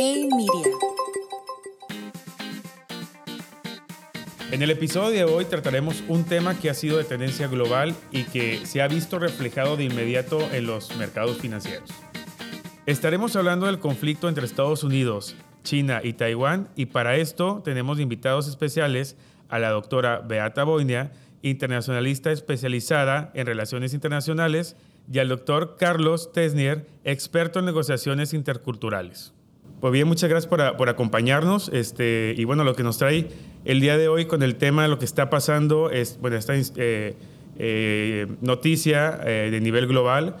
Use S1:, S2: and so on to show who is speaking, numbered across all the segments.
S1: En el episodio de hoy trataremos un tema que ha sido de tendencia global y que se ha visto reflejado de inmediato en los mercados financieros. Estaremos hablando del conflicto entre Estados Unidos, China y Taiwán y para esto tenemos invitados especiales a la doctora Beata Boinia, internacionalista especializada en relaciones internacionales, y al doctor Carlos Tesnier, experto en negociaciones interculturales. Pues bien, muchas gracias por, acompañarnos. Este, y bueno, lo que nos trae el día de hoy con el tema de lo que está pasando es, bueno, esta eh, eh, noticia eh, de nivel global,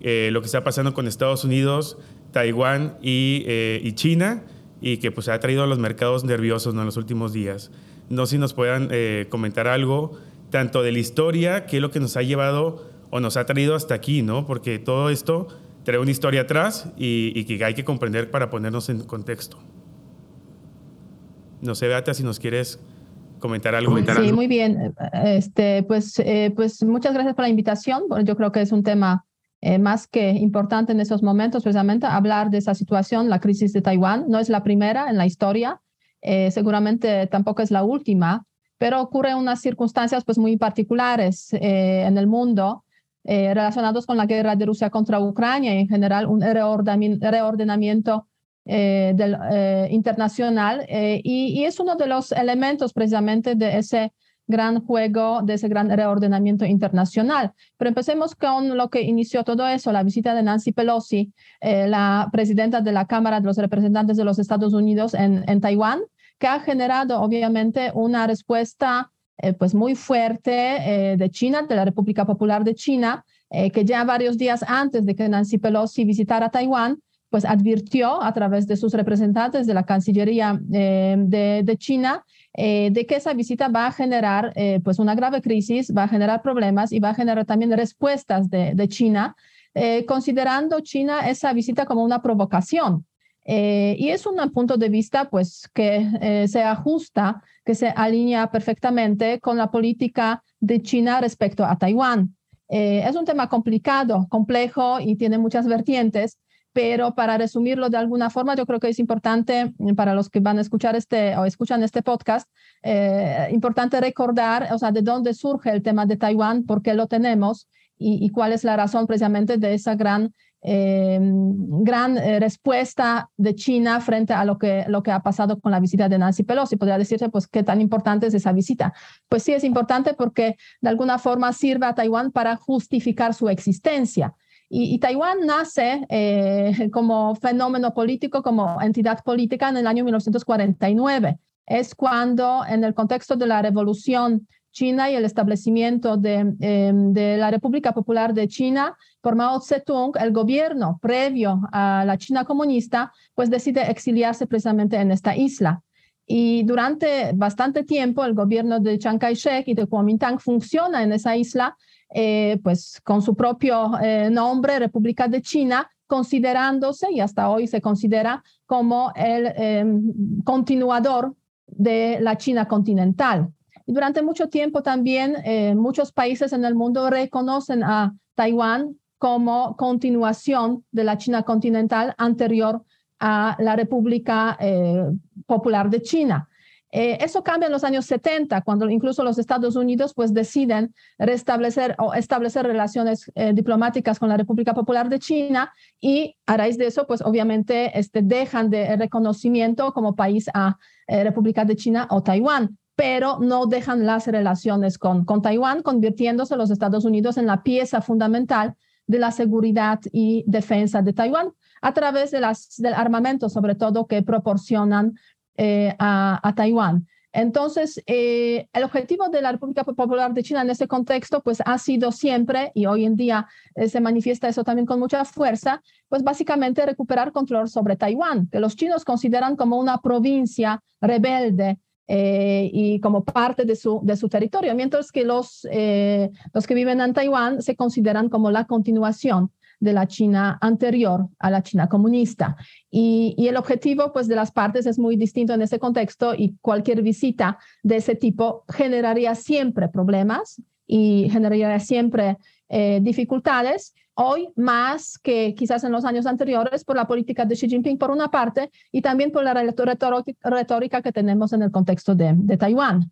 S1: lo que está pasando con Estados Unidos, Taiwán y, y, China, y que pues ha traído a los mercados nerviosos en los últimos días. No sé si nos puedan comentar algo, tanto de la historia, qué es lo que nos ha llevado o nos ha traído hasta aquí, ¿no? Porque todo esto trae una historia atrás y, que hay que comprender para ponernos en contexto. No sé, Beata, si nos quieres comentar algo.
S2: sí, muy bien. Este, pues, eh, pues muchas gracias por la invitación. yo creo que es un tema eh, más que importante en estos momentos, precisamente hablar de esa situación, la crisis de Taiwán. No es la primera en la historia, eh, seguramente tampoco es la última, pero ocurre unas circunstancias pues muy particulares en el mundo eh, relacionados con la guerra de Rusia contra Ucrania y en general un reordenamiento eh, eh, internacional y, es uno de los elementos precisamente de ese gran juego, de ese gran reordenamiento internacional. Pero empecemos con lo que inició todo eso, la visita de Nancy Pelosi, la presidenta de la Cámara de los Representantes de los Estados Unidos en, en Taiwán, que ha generado obviamente una respuesta eh, pues muy fuerte eh, de China, de la República Popular de China, eh, que ya varios días antes de que Nancy Pelosi visitara Taiwán, pues advirtió a través de sus representantes de la Cancillería de, China de que esa visita va a generar pues una grave crisis, va a generar problemas y va a generar también respuestas de, de China, considerando China esa visita como una provocación. Y es un punto de vista pues que se ajusta que se alinea perfectamente con la política de China respecto a Taiwán. Eh, es un tema complicado, complejo y tiene muchas vertientes, pero para resumirlo de alguna forma, yo creo que es importante para los que van a escuchar este o escuchan este podcast, eh, importante recordar, o sea, de dónde surge el tema de Taiwán, por qué lo tenemos y, y cuál es la razón precisamente de esa gran eh, gran respuesta de China frente a lo que, lo que ha pasado con la visita de Nancy Pelosi. Podría decirse, pues, qué tan importante es esa visita. Pues sí, es importante porque de alguna forma sirve a Taiwán para justificar su existencia. Y, Taiwán nace eh, como fenómeno político, como entidad política en el año 1949. Es cuando, en el contexto de la revolución China y el establecimiento de, em, de, la República Popular de China por Mao Zedong, el gobierno previo a la China comunista, pues decide exiliarse precisamente en esta isla. Y durante bastante tiempo el gobierno de Chiang Kai-shek y de Kuomintang funciona en esa isla, eh, pues con su propio eh, nombre, República de China, considerándose, y hasta hoy se considera como el em, continuador de la China continental. Durante mucho tiempo también eh, muchos países en el mundo reconocen a Taiwán como continuación de la China continental anterior a la República eh, Popular de China. Eh, eso cambia en los años 70, cuando incluso los Estados Unidos pues deciden restablecer o establecer relaciones diplomáticas con la República Popular de China y a raíz de eso pues obviamente este, dejan de reconocimiento como país a República de China o Taiwán pero no dejan las relaciones con, con Taiwán, convirtiéndose los Estados Unidos en la pieza fundamental de la seguridad y defensa de Taiwán a través del armamento, sobre todo, que proporcionan eh, a, Taiwán. Entonces, eh, el objetivo de la República Popular de China en ese contexto, pues ha sido siempre, y hoy en día eh, se manifiesta eso también con mucha fuerza, pues básicamente recuperar control sobre Taiwán, que los chinos consideran como una provincia rebelde eh, y como parte de su, de su territorio, mientras que los, eh, los que viven en Taiwán se consideran como la continuación de la China anterior a la China comunista. Y, y, el objetivo pues, de las partes es muy distinto en ese contexto y cualquier visita de ese tipo generaría siempre problemas y generaría siempre eh, dificultades, hoy más que quizás en los años anteriores por la política de Xi Jinping por una parte y también por la retórica que tenemos en el contexto de, de Taiwán.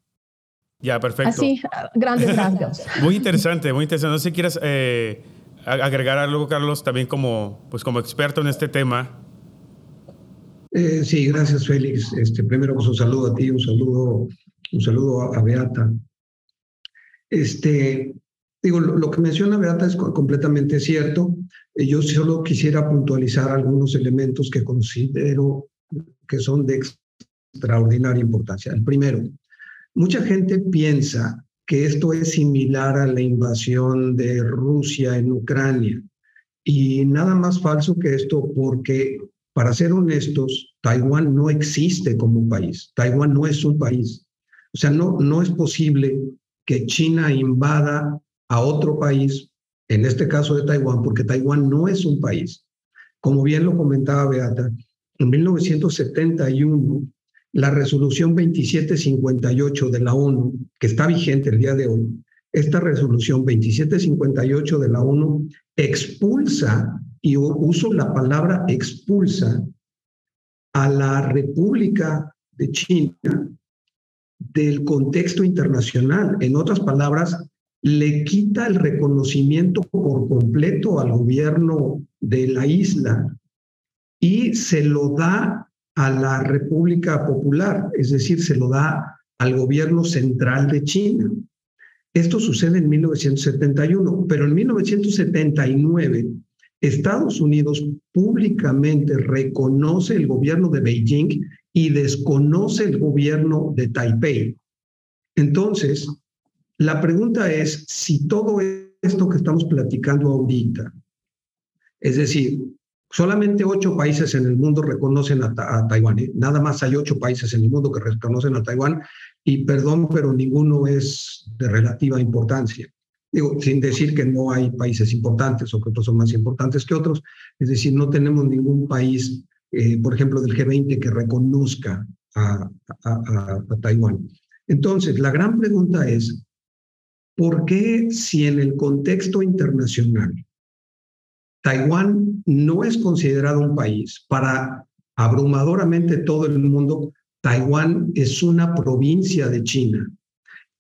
S1: Ya, perfecto.
S2: Así, grandes rasgos.
S1: muy interesante, muy interesante. No sé si quieres eh, agregar algo, Carlos, también como, pues como experto en este tema.
S3: Eh, sí, gracias, Félix. Este, primero, pues un saludo a ti, un saludo, un saludo a, Beata. Este, digo, lo, que menciona Beata es completamente cierto. Eh, yo solo quisiera puntualizar algunos elementos que considero que son de extraordinaria importancia. El primero, mucha gente piensa que esto es similar a la invasión de Rusia en Ucrania. Y nada más falso que esto, porque para ser honestos, Taiwán no existe como país. Taiwán no es un país. O sea, no, no es posible que China invada a otro país, en este caso de Taiwán, porque Taiwán no es un país. Como bien lo comentaba Beata, en 1971 la resolución 2758 de la ONU, que está vigente el día de hoy, esta resolución 2758 de la ONU expulsa, y uso la palabra expulsa, a la República de China del contexto internacional. En otras palabras, le quita el reconocimiento por completo al gobierno de la isla y se lo da a la República Popular, es decir, se lo da al gobierno central de China. Esto sucede en 1971, pero en 1979 Estados Unidos públicamente reconoce el gobierno de Beijing y desconoce el gobierno de Taipei. Entonces, la pregunta es si todo esto que estamos platicando ahorita, es decir, Solamente ocho países en el mundo reconocen a, Taiwán. ¿eh? Nada más hay ocho países en el mundo que reconocen a Taiwán y perdón, pero ninguno es de relativa importancia. Digo, sin decir que no hay países importantes o que otros son más importantes que otros. Es decir, no tenemos ningún país, eh, por ejemplo, del G20 que reconozca a, a Taiwán. Entonces, la gran pregunta es, ¿por qué si en el contexto internacional Taiwán no es considerado un país. Para abrumadoramente todo el mundo, Taiwán es una provincia de China.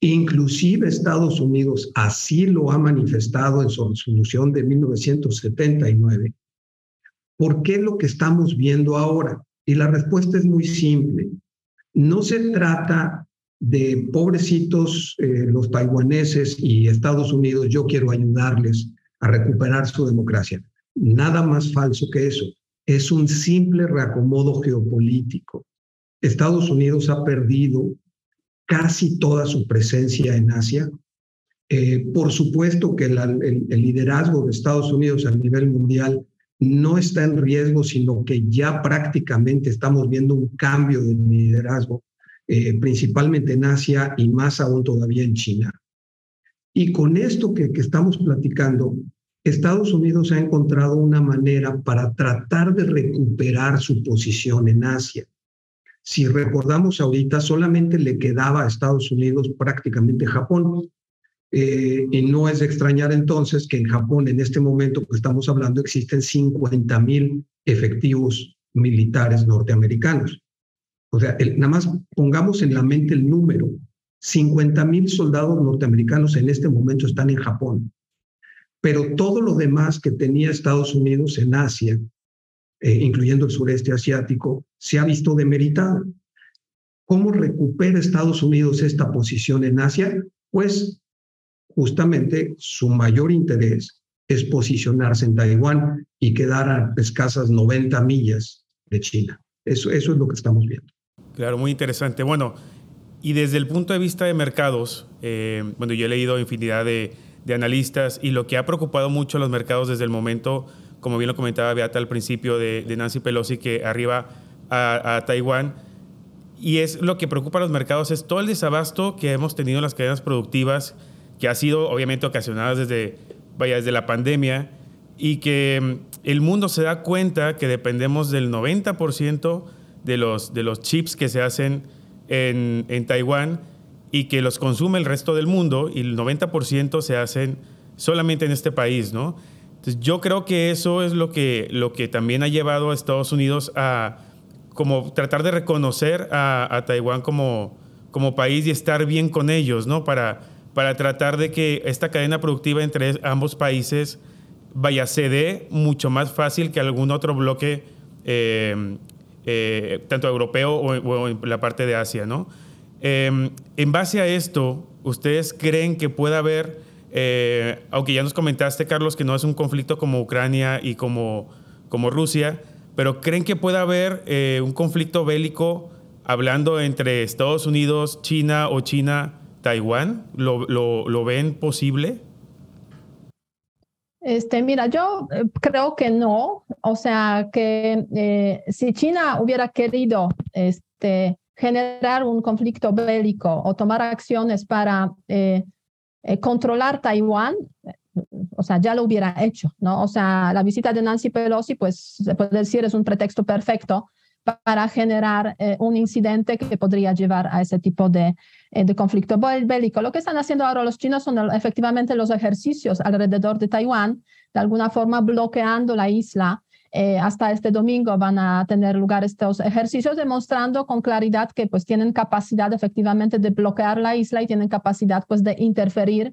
S3: Inclusive Estados Unidos así lo ha manifestado en su resolución de 1979. ¿Por qué lo que estamos viendo ahora? Y la respuesta es muy simple. No se trata de pobrecitos eh, los taiwaneses y Estados Unidos, yo quiero ayudarles a recuperar su democracia. Nada más falso que eso. Es un simple reacomodo geopolítico. Estados Unidos ha perdido casi toda su presencia en Asia. Eh, por supuesto que el, liderazgo de Estados Unidos a nivel mundial no está en riesgo, sino que ya prácticamente estamos viendo un cambio de liderazgo, eh, principalmente en Asia y más aún todavía en China. Y con esto que, estamos platicando, Estados Unidos ha encontrado una manera para tratar de recuperar su posición en Asia. Si recordamos ahorita, solamente le quedaba a Estados Unidos prácticamente Japón. Eh, y no es de extrañar entonces que en Japón, en este momento que estamos hablando, existen 50 mil efectivos militares norteamericanos. O sea, nada más pongamos en la mente el número. 50 mil soldados norteamericanos en este momento están en Japón pero todo lo demás que tenía Estados Unidos en Asia, eh, incluyendo el sureste asiático, se ha visto demeritado. ¿Cómo recupera Estados Unidos esta posición en Asia? Pues justamente su mayor interés es posicionarse en Taiwán y quedar a escasas 90 millas de China. Eso, eso es lo que estamos viendo.
S1: Claro, muy interesante. Bueno, y desde el punto de vista de mercados, eh, bueno, yo he leído infinidad de, de analistas y lo que ha preocupado mucho a los mercados desde el momento, como bien lo comentaba Beata al principio, de, Nancy Pelosi que arriba a, Taiwán. Y es lo que preocupa a los mercados, es todo el desabasto que hemos tenido en las cadenas productivas, que ha sido obviamente ocasionado desde, vaya, desde la pandemia, y que el mundo se da cuenta que dependemos del 90% de los, de los chips que se hacen en, en Taiwán y que los consume el resto del mundo y el 90% se hacen solamente en este país, ¿no? Entonces, yo creo que eso es lo que, lo que también ha llevado a Estados Unidos a como tratar de reconocer a, Taiwán como, como país y estar bien con ellos, ¿no? Para, para tratar de que esta cadena productiva entre ambos países vaya, se dé mucho más fácil que algún otro bloque, eh, eh, tanto europeo o, en la parte de Asia, ¿no? Em, en base a esto, ¿ustedes creen que pueda haber eh, aunque ya nos comentaste, Carlos, que no es un conflicto como Ucrania y como, como Rusia, pero ¿creen que pueda haber eh, un conflicto bélico hablando entre Estados Unidos, China o China, Taiwán? ¿Lo, lo, ven posible?
S2: Este, mira, yo eh, creo que no. O sea, que si China hubiera querido este, generar un conflicto bélico o tomar acciones para eh, controlar Taiwán, o sea, ya lo hubiera hecho, ¿no? O sea, la visita de Nancy Pelosi, pues se puede decir, es un pretexto perfecto para generar eh, un incidente que podría llevar a ese tipo de, eh, de, conflicto bélico. Lo que están haciendo ahora los chinos son efectivamente los ejercicios alrededor de Taiwán, de alguna forma bloqueando la isla eh, hasta este domingo van a tener lugar estos ejercicios demostrando con claridad que pues tienen capacidad efectivamente de bloquear la isla y tienen capacidad pues de interferir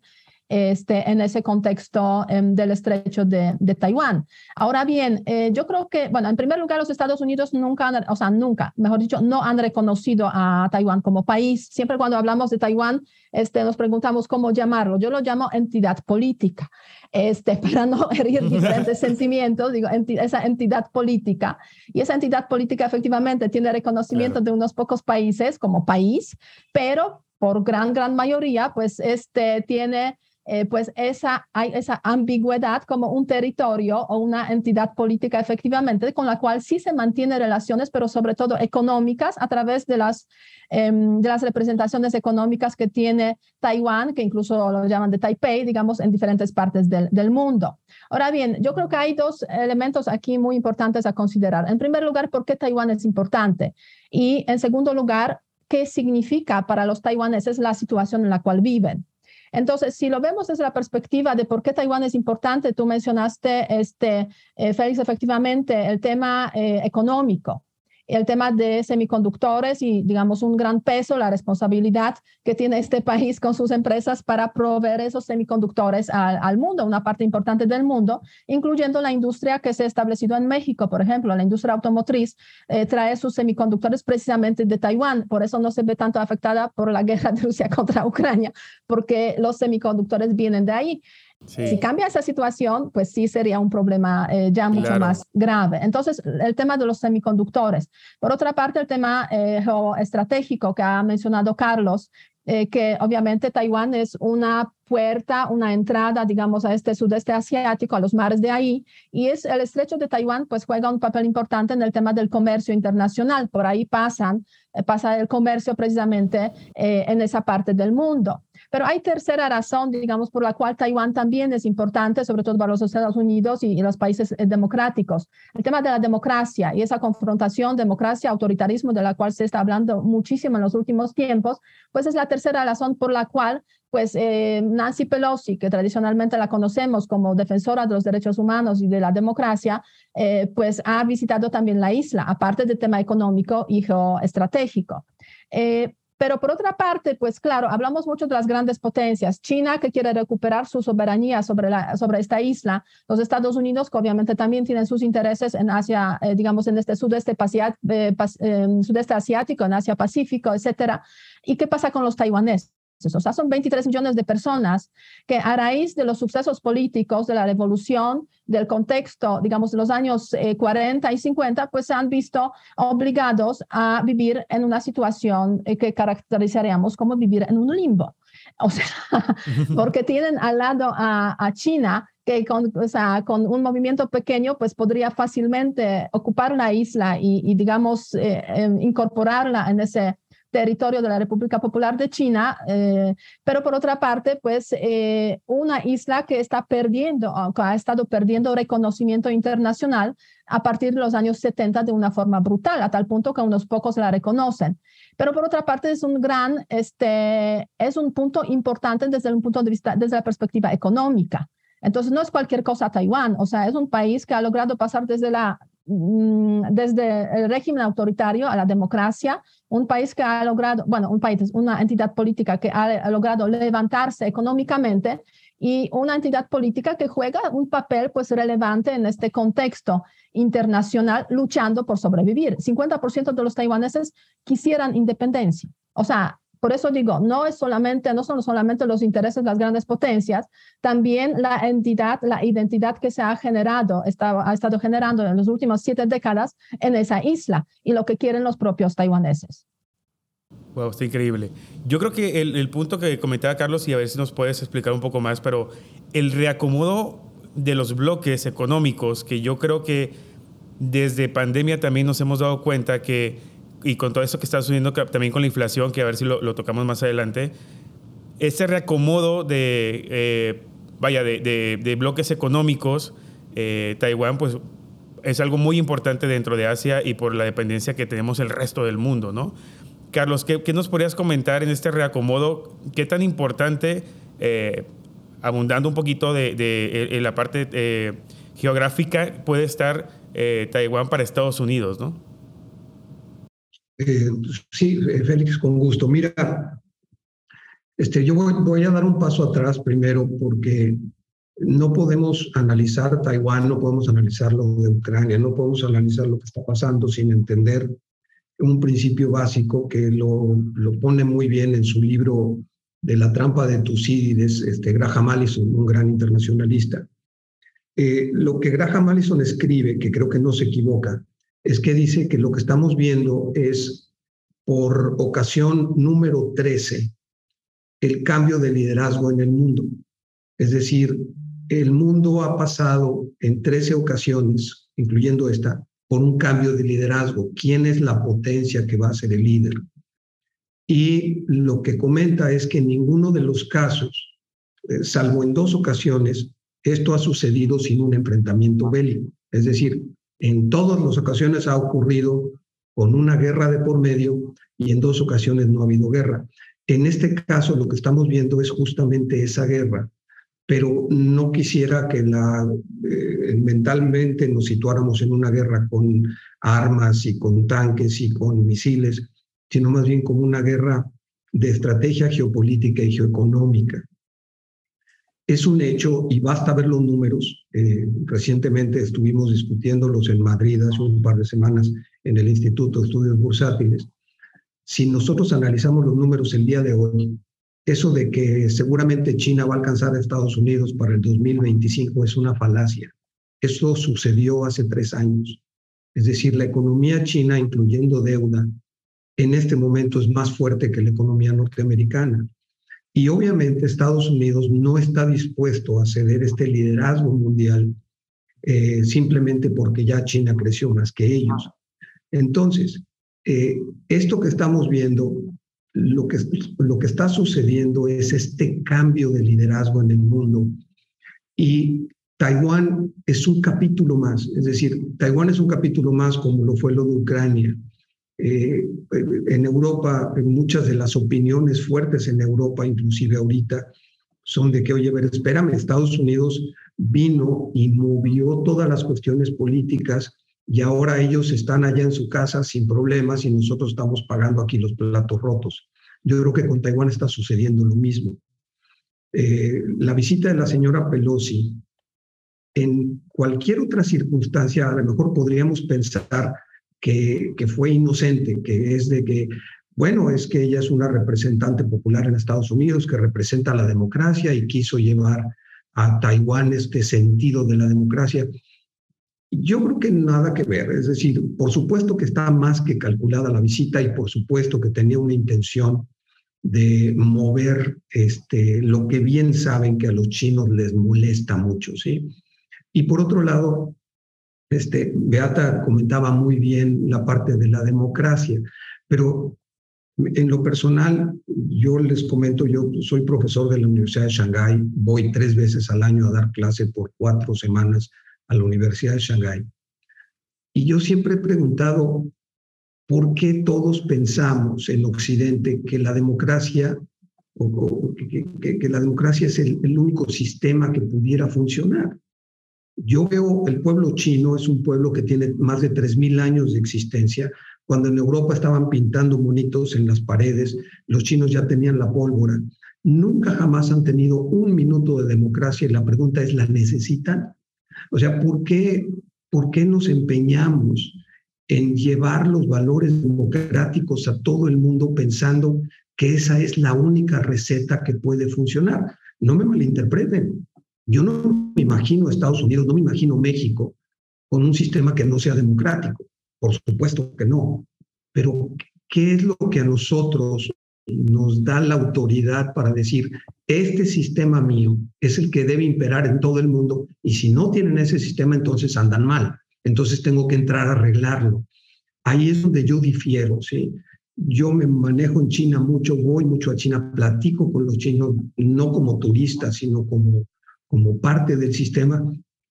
S2: este, en ese contexto em, del estrecho de, de, Taiwán. Ahora bien, eh, yo creo que, bueno, en primer lugar, los Estados Unidos nunca, o sea, nunca, mejor dicho, no han reconocido a Taiwán como país. Siempre cuando hablamos de Taiwán, este, nos preguntamos cómo llamarlo. Yo lo llamo entidad política, este, para no herir diferentes sentimientos, digo, esa entidad política. Y esa entidad política efectivamente tiene reconocimiento de unos pocos países como país, pero por gran, gran mayoría, pues este tiene eh, pues esa, hay esa ambigüedad como un territorio o una entidad política efectivamente con la cual sí se mantiene relaciones, pero sobre todo económicas a través de las, em, de las representaciones económicas que tiene Taiwán, que incluso lo llaman de Taipei, digamos, en diferentes partes del, del mundo. Ahora bien, yo creo que hay dos elementos aquí muy importantes a considerar. En primer lugar, ¿por qué Taiwán es importante? Y en segundo lugar, ¿qué significa para los taiwaneses la situación en la cual viven? Entonces, si lo vemos desde la perspectiva de por qué Taiwán es importante, tú mencionaste, este, eh, Félix, efectivamente, el tema eh, económico el tema de semiconductores y, digamos, un gran peso, la responsabilidad que tiene este país con sus empresas para proveer esos semiconductores al, mundo, una parte importante del mundo, incluyendo la industria que se ha establecido en México, por ejemplo, la industria automotriz eh, trae sus semiconductores precisamente de Taiwán, por eso no se ve tanto afectada por la guerra de Rusia contra Ucrania, porque los semiconductores vienen de ahí. Si cambia esa situación, pues sí sería un problema eh, ya mucho más grave. Entonces, el tema de los semiconductores. Por otra parte, el tema eh, geoestratégico que ha mencionado Carlos, eh, que obviamente Taiwán es una puerta, una entrada, digamos, a este sudeste asiático, a los mares de ahí, y es el estrecho de Taiwán, pues juega un papel importante en el tema del comercio internacional. Por ahí pasan, pasa el comercio precisamente en esa parte del mundo. Pero hay tercera razón, digamos, por la cual Taiwán también es importante, sobre todo para los Estados Unidos y, los países eh, democráticos. El tema de la democracia y esa confrontación democracia-autoritarismo de la cual se está hablando muchísimo en los últimos tiempos, pues es la tercera razón por la cual pues eh, Nancy Pelosi, que tradicionalmente la conocemos como defensora de los derechos humanos y de la democracia, eh, pues ha visitado también la isla, aparte del tema económico y geoestratégico. Pero por otra parte, pues claro, hablamos mucho de las grandes potencias. China que quiere recuperar su soberanía sobre, la, sobre esta isla. Los Estados Unidos que obviamente también tienen sus intereses en Asia, eh, digamos, en este sudeste, eh, sudeste asiático, en Asia Pacífico, etcétera. ¿Y qué pasa con los taiwaneses? O sea, son 23 millones de personas que a raíz de los sucesos políticos, de la revolución, del contexto, digamos, de los años 40 eh, y 50, pues se han visto obligados a vivir en una situación eh, que caracterizaríamos como vivir en un limbo. O sea, porque tienen al lado a, China, que con, o sea, con, un movimiento pequeño, pues podría fácilmente ocupar una isla y, digamos, eh, incorporarla en ese territorio de la República Popular de China, eh, pero por otra parte, pues eh, una isla que está perdiendo, que ha estado perdiendo reconocimiento internacional a partir de los años 70 de una forma brutal, a tal punto que unos pocos la reconocen. Pero por otra parte es un gran, este, es un punto importante desde un punto de vista, desde la perspectiva económica. Entonces, no es cualquier cosa Taiwán, o sea, es un país que ha logrado pasar desde la desde el régimen autoritario a la democracia, un país que ha logrado, bueno, un país, una entidad política que ha logrado levantarse económicamente y una entidad política que juega un papel pues relevante en este contexto internacional luchando por sobrevivir. 50% de los taiwaneses quisieran independencia. O sea, por eso digo, no es solamente, no son solamente los intereses de las grandes potencias, también la entidad, la identidad que se ha generado, está, ha estado generando en las últimas siete décadas en esa isla y lo que quieren los propios taiwaneses.
S1: Wow, está increíble. Yo creo que el, punto que comentaba Carlos, y a ver si nos puedes explicar un poco más, pero el reacomodo de los bloques económicos, que yo creo que desde pandemia también nos hemos dado cuenta que, y con todo esto que está sucediendo también con la inflación, que a ver si lo, tocamos más adelante, ese reacomodo de, eh, vaya, de, bloques económicos, eh, Taiwán, pues es algo muy importante dentro de Asia y por la dependencia que tenemos el resto del mundo, ¿no? Carlos, ¿qué, nos podrías comentar en este reacomodo? ¿Qué tan importante, eh, abundando un poquito de, la parte eh, geográfica, puede estar eh, Taiwán para Estados Unidos, no?
S3: Sí, Félix, con gusto. Mira, este, yo voy, voy, a dar un paso atrás primero porque no podemos analizar Taiwán, no podemos analizar lo de Ucrania, no podemos analizar lo que está pasando sin entender un principio básico que lo, lo pone muy bien en su libro de la trampa de Tucídides, este, Graham Allison, un gran internacionalista. Eh, lo que Graham Allison escribe, que creo que no se equivoca, es que dice que lo que estamos viendo es por ocasión número 13 el cambio de liderazgo en el mundo. Es decir, el mundo ha pasado en 13 ocasiones, incluyendo esta, por un cambio de liderazgo. ¿Quién es la potencia que va a ser el líder? Y lo que comenta es que en ninguno de los casos, eh, salvo en dos ocasiones, esto ha sucedido sin un enfrentamiento bélico. Es decir, en todas las ocasiones ha ocurrido con una guerra de por medio y en dos ocasiones no ha habido guerra. En este caso, lo que estamos viendo es justamente esa guerra pero no quisiera que eh, mentalmente nos situáramos en una guerra con armas y con tanques y con misiles, sino más bien como una guerra de estrategia geopolítica y geoeconómica. Es un hecho, y basta ver los números, eh, recientemente estuvimos discutiéndolos en Madrid hace un par de semanas en el Instituto de Estudios Bursátiles. Si nosotros analizamos los números el día de hoy, eso de que seguramente China va a alcanzar a Estados Unidos para el 2025 es una falacia. Eso sucedió hace tres años. Es decir, la economía china, incluyendo deuda, en este momento es más fuerte que la economía norteamericana. Y obviamente Estados Unidos no está dispuesto a ceder este liderazgo mundial eh, simplemente porque ya China creció más que ellos. Entonces, eh, esto que estamos viendo lo que, lo que está sucediendo es este cambio de liderazgo en el mundo. Y Taiwán es un capítulo más, es decir, Taiwán es un capítulo más como lo fue lo de Ucrania. Eh, en Europa, muchas de las opiniones fuertes en Europa, inclusive ahorita, son de que, oye, ver, espérame, Estados Unidos vino y movió todas las cuestiones políticas y ahora ellos están allá en su casa sin problemas y nosotros estamos pagando aquí los platos rotos. Yo creo que con Taiwán está sucediendo lo mismo. Eh, la visita de la señora Pelosi, en cualquier otra circunstancia, a lo mejor podríamos pensar que, fue inocente, que es de que, bueno, es que ella es una representante popular en Estados Unidos que representa la democracia y quiso llevar a Taiwán este sentido de la democracia. Yo creo que nada que ver, es decir, por supuesto que está más que calculada la visita y por supuesto que tenía una intención de mover este, lo que bien saben que a los chinos les molesta mucho, ¿sí? Y por otro lado, este, Beata comentaba muy bien la parte de la democracia, pero en lo personal, yo les comento, yo soy profesor de la Universidad de Shanghái, voy tres veces al año a dar clase por cuatro semanas a la Universidad de Shanghái. Y yo siempre he preguntado, ¿por qué todos pensamos en Occidente que la democracia o, que, la democracia es el, el único sistema que pudiera funcionar. Yo veo el pueblo chino es un pueblo que tiene más de 3.000 años de existencia. Cuando en Europa estaban pintando monitos en las paredes, los chinos ya tenían la pólvora. Nunca jamás han tenido un minuto de democracia y la pregunta es, ¿la necesitan? O sea, ¿por qué, por qué nos empeñamos en llevar los valores democráticos a todo el mundo pensando que esa es la única receta que puede funcionar? No me malinterpreten. Yo no me imagino Estados Unidos, no me imagino México con un sistema que no sea democrático. Por supuesto que no. Pero, ¿qué es lo que a nosotros nos da la autoridad para decir, este sistema mío es el que debe imperar en todo el mundo y si no tienen ese sistema, entonces andan mal. Entonces tengo que entrar a arreglarlo. Ahí es donde yo difiero, ¿sí? Yo me manejo en China mucho, voy mucho a China, platico con los chinos, no como turista, sino como, como parte del sistema.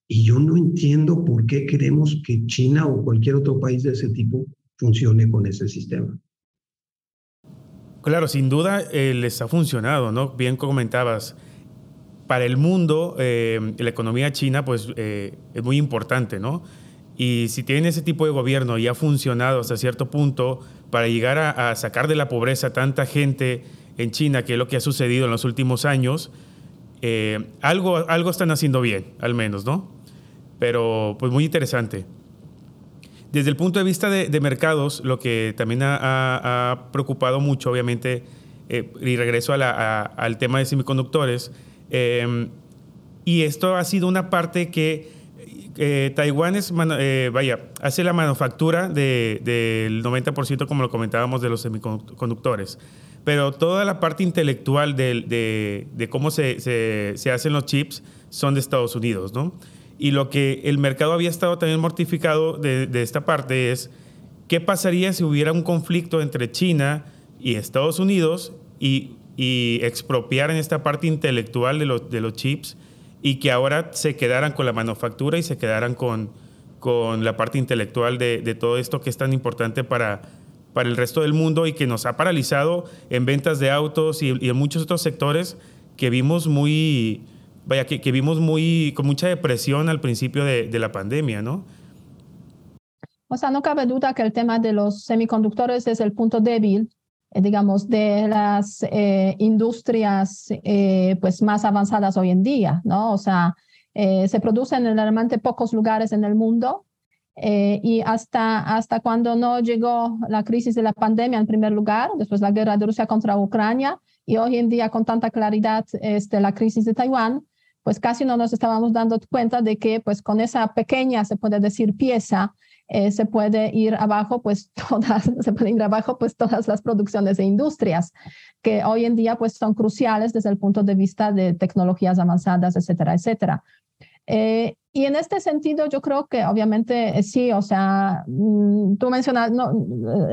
S3: Y yo no entiendo por qué queremos que China o cualquier otro país de ese tipo funcione con ese sistema.
S1: Claro, sin duda eh, les ha funcionado, ¿no? Bien comentabas, para el mundo eh, la economía china pues eh, es muy importante, ¿no? Y si tienen ese tipo de gobierno y ha funcionado hasta cierto punto para llegar a, sacar de la pobreza tanta gente en China, que es lo que ha sucedido en los últimos años, algo, algo están haciendo bien, al menos, ¿no? Pero pues muy interesante. Desde el punto de vista de, mercados, lo que también ha, preocupado mucho, obviamente, eh, y regreso al tema de semiconductores, em, y esto ha sido una parte que eh, Taiwán es, eh, vaya, hace la manufactura del 90%, como lo comentábamos, de los semiconductores. Pero toda la parte intelectual de, cómo se, se, hacen los chips son de Estados Unidos, ¿no? Y lo que el mercado había estado también mortificado de, esta parte es qué pasaría si hubiera un conflicto entre China y Estados Unidos y, y expropiaran esta parte intelectual de los, de los chips y que ahora se quedaran con la manufactura y se quedaran con, con la parte intelectual de, de, todo esto que es tan importante para, para el resto del mundo y que nos ha paralizado en ventas de autos y, y en muchos otros sectores que vimos muy, vaya, que, que, vimos muy, con mucha depresión al principio de, de, la pandemia, ¿no?
S2: O sea, no cabe duda que el tema de los semiconductores es el punto débil, eh, digamos, de las eh, industrias eh, pues más avanzadas hoy en día, ¿no? O sea, se producen en realmente pocos lugares en el mundo y hasta, hasta cuando no llegó la crisis de la pandemia en primer lugar, después la guerra de Rusia contra Ucrania y hoy en día con tanta claridad este, la crisis de Taiwán, pues casi no nos estábamos dando cuenta de que pues con esa pequeña, se puede decir, pieza, eh, se puede ir abajo pues todas, se pueden ir abajo pues todas las producciones de industrias que hoy en día pues son cruciales desde el punto de vista de tecnologías avanzadas, etcétera, etcétera. Eh, y en este sentido, yo creo que obviamente eh, sí, o sea, mm, tú mencionas, no,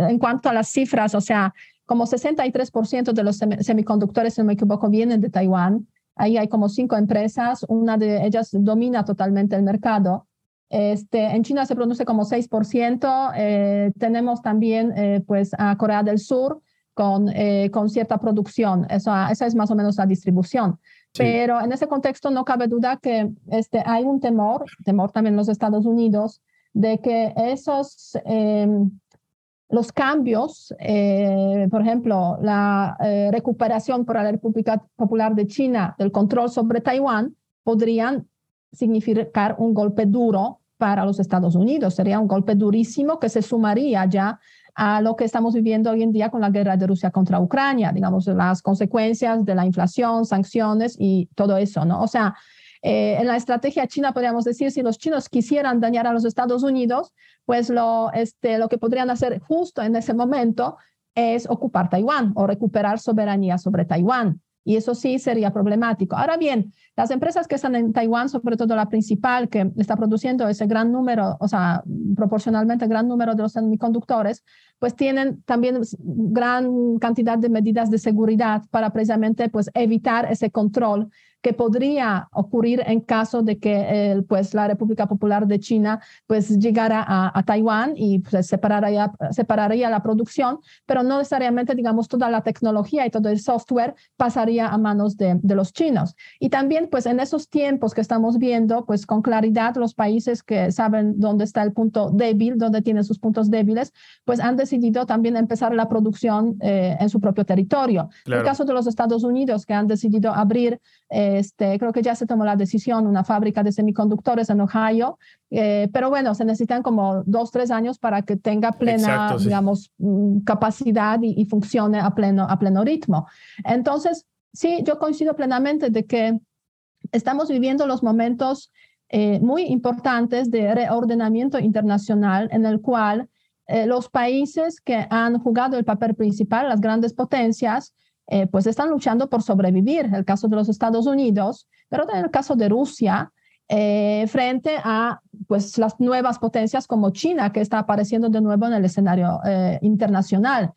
S2: en cuanto a las cifras, o sea, como 63% de los semiconductores, si no me equivoco, vienen de Taiwán. Ahí hay como cinco empresas, una de ellas domina totalmente el mercado. Este, en China se produce como 6%. Eh, tenemos también eh, pues a Corea del Sur con, eh, con cierta producción. Eso, esa es más o menos la distribución. Pero en ese contexto no cabe duda que este, hay un temor, temor también en los Estados Unidos, de que esos em, los cambios, eh, por ejemplo, la eh, recuperación por la República Popular de China del control sobre Taiwán podrían significar un golpe duro para los Estados Unidos. Sería un golpe durísimo que se sumaría ya a lo que estamos viviendo hoy en día con la guerra de Rusia contra Ucrania, digamos, las consecuencias de la inflación, sanciones y todo eso, ¿no? O sea, eh, en la estrategia china podríamos decir, si los chinos quisieran dañar a los Estados Unidos, pues lo, este, lo que podrían hacer justo en ese momento es ocupar Taiwán o recuperar soberanía sobre Taiwán. Y eso sí sería problemático. Ahora bien, las empresas que están en Taiwán, sobre todo la principal que está produciendo ese gran número, o sea, proporcionalmente gran número de los semiconductores, pues tienen también gran cantidad de medidas de seguridad para precisamente pues evitar ese control que podría ocurrir en caso de que pues, la República Popular de China pues, llegara a, Taiwán y pues, separaría, separaría la producción, pero no necesariamente, digamos, toda la tecnología y todo el software pasaría a manos de, de los chinos. Y también, pues, en esos tiempos que estamos viendo, pues, con claridad, los países que saben dónde está el punto débil, dónde tienen sus puntos débiles, pues han decidido también empezar la producción eh, en su propio territorio. En el caso de los Estados Unidos, que han decidido abrir, este, creo que ya se tomó la decisión, una fábrica de semiconductores en Ohio, eh, pero bueno, se necesitan como dos, tres años para que tenga plena, digamos, mm, capacidad y, funcione a pleno, a pleno ritmo. Entonces, sí, yo coincido plenamente de que estamos viviendo los momentos eh, muy importantes de reordenamiento internacional en el cual eh, los países que han jugado el papel principal, las grandes potencias, eh, pues están luchando por sobrevivir. El caso de los Estados Unidos, pero también el caso de Rusia, eh, frente a pues, las nuevas potencias como China, que está apareciendo de nuevo en el escenario internacional.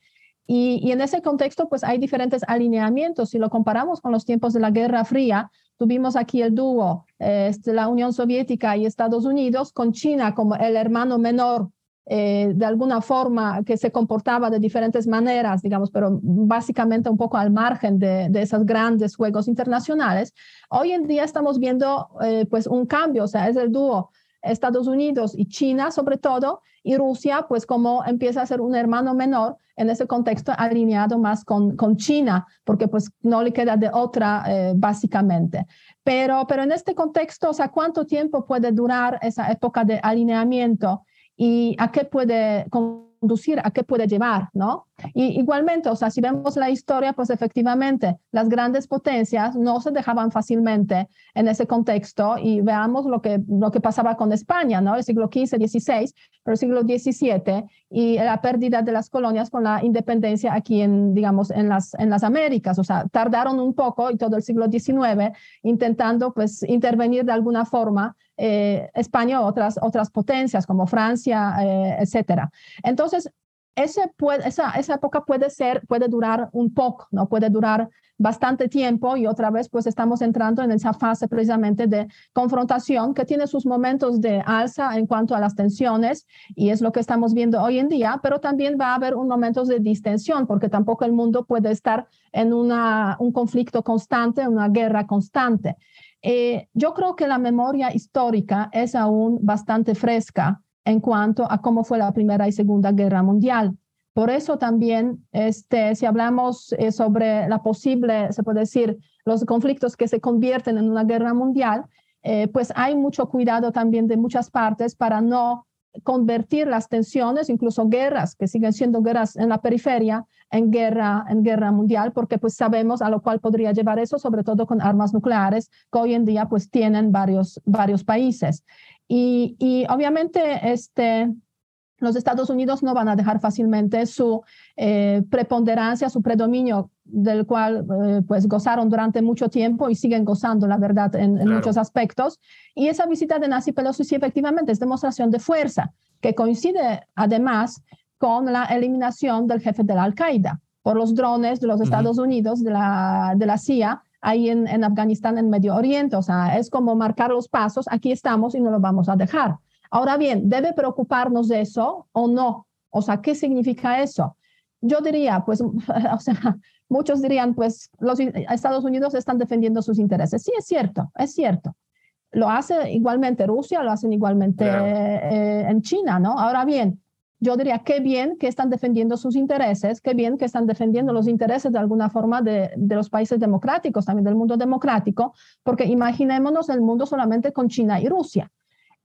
S2: Y, en ese contexto, pues hay diferentes alineamientos. Si lo comparamos con los tiempos de la Guerra Fría, tuvimos aquí el dúo, este, la Unión Soviética y Estados Unidos, con China como el hermano menor eh, de alguna forma que se comportaba de diferentes maneras, digamos, pero básicamente un poco al margen de, de esos grandes juegos internacionales. Hoy en día estamos viendo eh, pues un cambio, o sea, es el dúo Estados Unidos y China sobre todo, y Rusia pues como empieza a ser un hermano menor en ese contexto alineado más con, con China, porque pues no le queda de otra eh, básicamente. Pero, pero en este contexto, o sea, ¿cuánto tiempo puede durar esa época de alineamiento? Y a qué puede conducir, a qué puede llevar, ¿no? Y igualmente, o sea, si vemos la historia, pues efectivamente las grandes potencias no se dejaban fácilmente en ese contexto y veamos lo que, lo que pasaba con España, ¿no? El siglo XV, XVI, pero el siglo XVII y la pérdida de las colonias con la independencia aquí en, digamos, en las, en las Américas, o sea, tardaron un poco y todo el siglo XIX intentando, pues, intervenir de alguna forma eh, España otras, otras potencias como Francia, eh, etcétera. Entonces, esa, esa época puede ser, puede durar un poco, ¿no? Puede durar bastante tiempo y otra vez pues estamos entrando en esa fase precisamente de confrontación que tiene sus momentos de alza en cuanto a las tensiones y es lo que estamos viendo hoy en día, pero también va a haber un momento de distensión porque tampoco el mundo puede estar en una, un conflicto constante, una guerra constante. Eh, yo creo que la memoria histórica es aún bastante fresca en cuanto a cómo fue la Primera y Segunda Guerra Mundial. Por eso también, este, si hablamos eh, sobre la posible, se puede decir, los conflictos que se convierten en una guerra mundial, eh, pues hay mucho cuidado también de muchas partes para no convertir las tensiones, incluso guerras que siguen siendo guerras en la periferia, en guerra, en guerra mundial, porque pues sabemos a lo cual podría llevar eso, sobre todo con armas nucleares que hoy en día pues tienen varios, varios países. Y, y obviamente este, los Estados Unidos no van a dejar fácilmente su eh, preponderancia, su predominio del cual eh, pues gozaron durante mucho tiempo y siguen gozando, la verdad, en, muchos aspectos. Y esa visita de Nancy Pelosi sí efectivamente es demostración de fuerza, que coincide además con la eliminación del jefe de la Al-Qaeda por los drones de los Estados Unidos, de la, de la CIA, ahí en, en Afganistán, en Medio Oriente. O sea, es como marcar los pasos, aquí estamos y no lo vamos a dejar. Ahora bien, ¿debe preocuparnos de eso o no? O sea, ¿qué significa eso? Yo diría, pues, o sea, muchos dirían, pues, los Estados Unidos están defendiendo sus intereses. Sí, es cierto, es cierto. Lo hace igualmente Rusia, lo hacen igualmente eh, en China, ¿no? Ahora bien, yo diría, qué bien que están defendiendo sus intereses, qué bien que están defendiendo los intereses de alguna forma de, de, los países democráticos, también del mundo democrático, porque imaginémonos el mundo solamente con China y Rusia.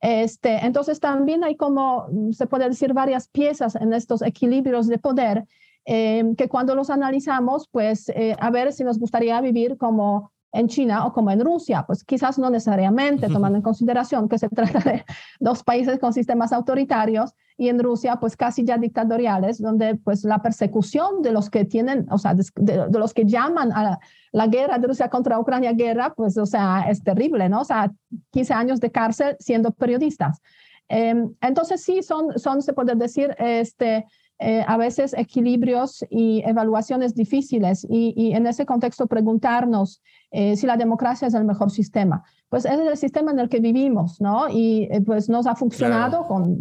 S2: Este, entonces también hay como, se puede decir, varias piezas en estos equilibrios de poder eh, que cuando los analizamos, pues eh, a ver si nos gustaría vivir como en China o como en Rusia, pues quizás no necesariamente, tomando en consideración que se trata de dos países con sistemas autoritarios y en Rusia pues casi ya dictatoriales, donde pues la persecución de los que tienen, o sea, de, de los que llaman a la guerra de Rusia contra Ucrania, guerra, pues, o sea, es terrible, ¿no? O sea, 15 años de cárcel siendo periodistas. Em, entonces, sí, son, son, se puede decir, este, eh, a veces equilibrios y evaluaciones difíciles y, en ese contexto preguntarnos eh, si la democracia es el mejor sistema. Pues es el sistema en el que vivimos, ¿no? Y eh, pues nos ha funcionado con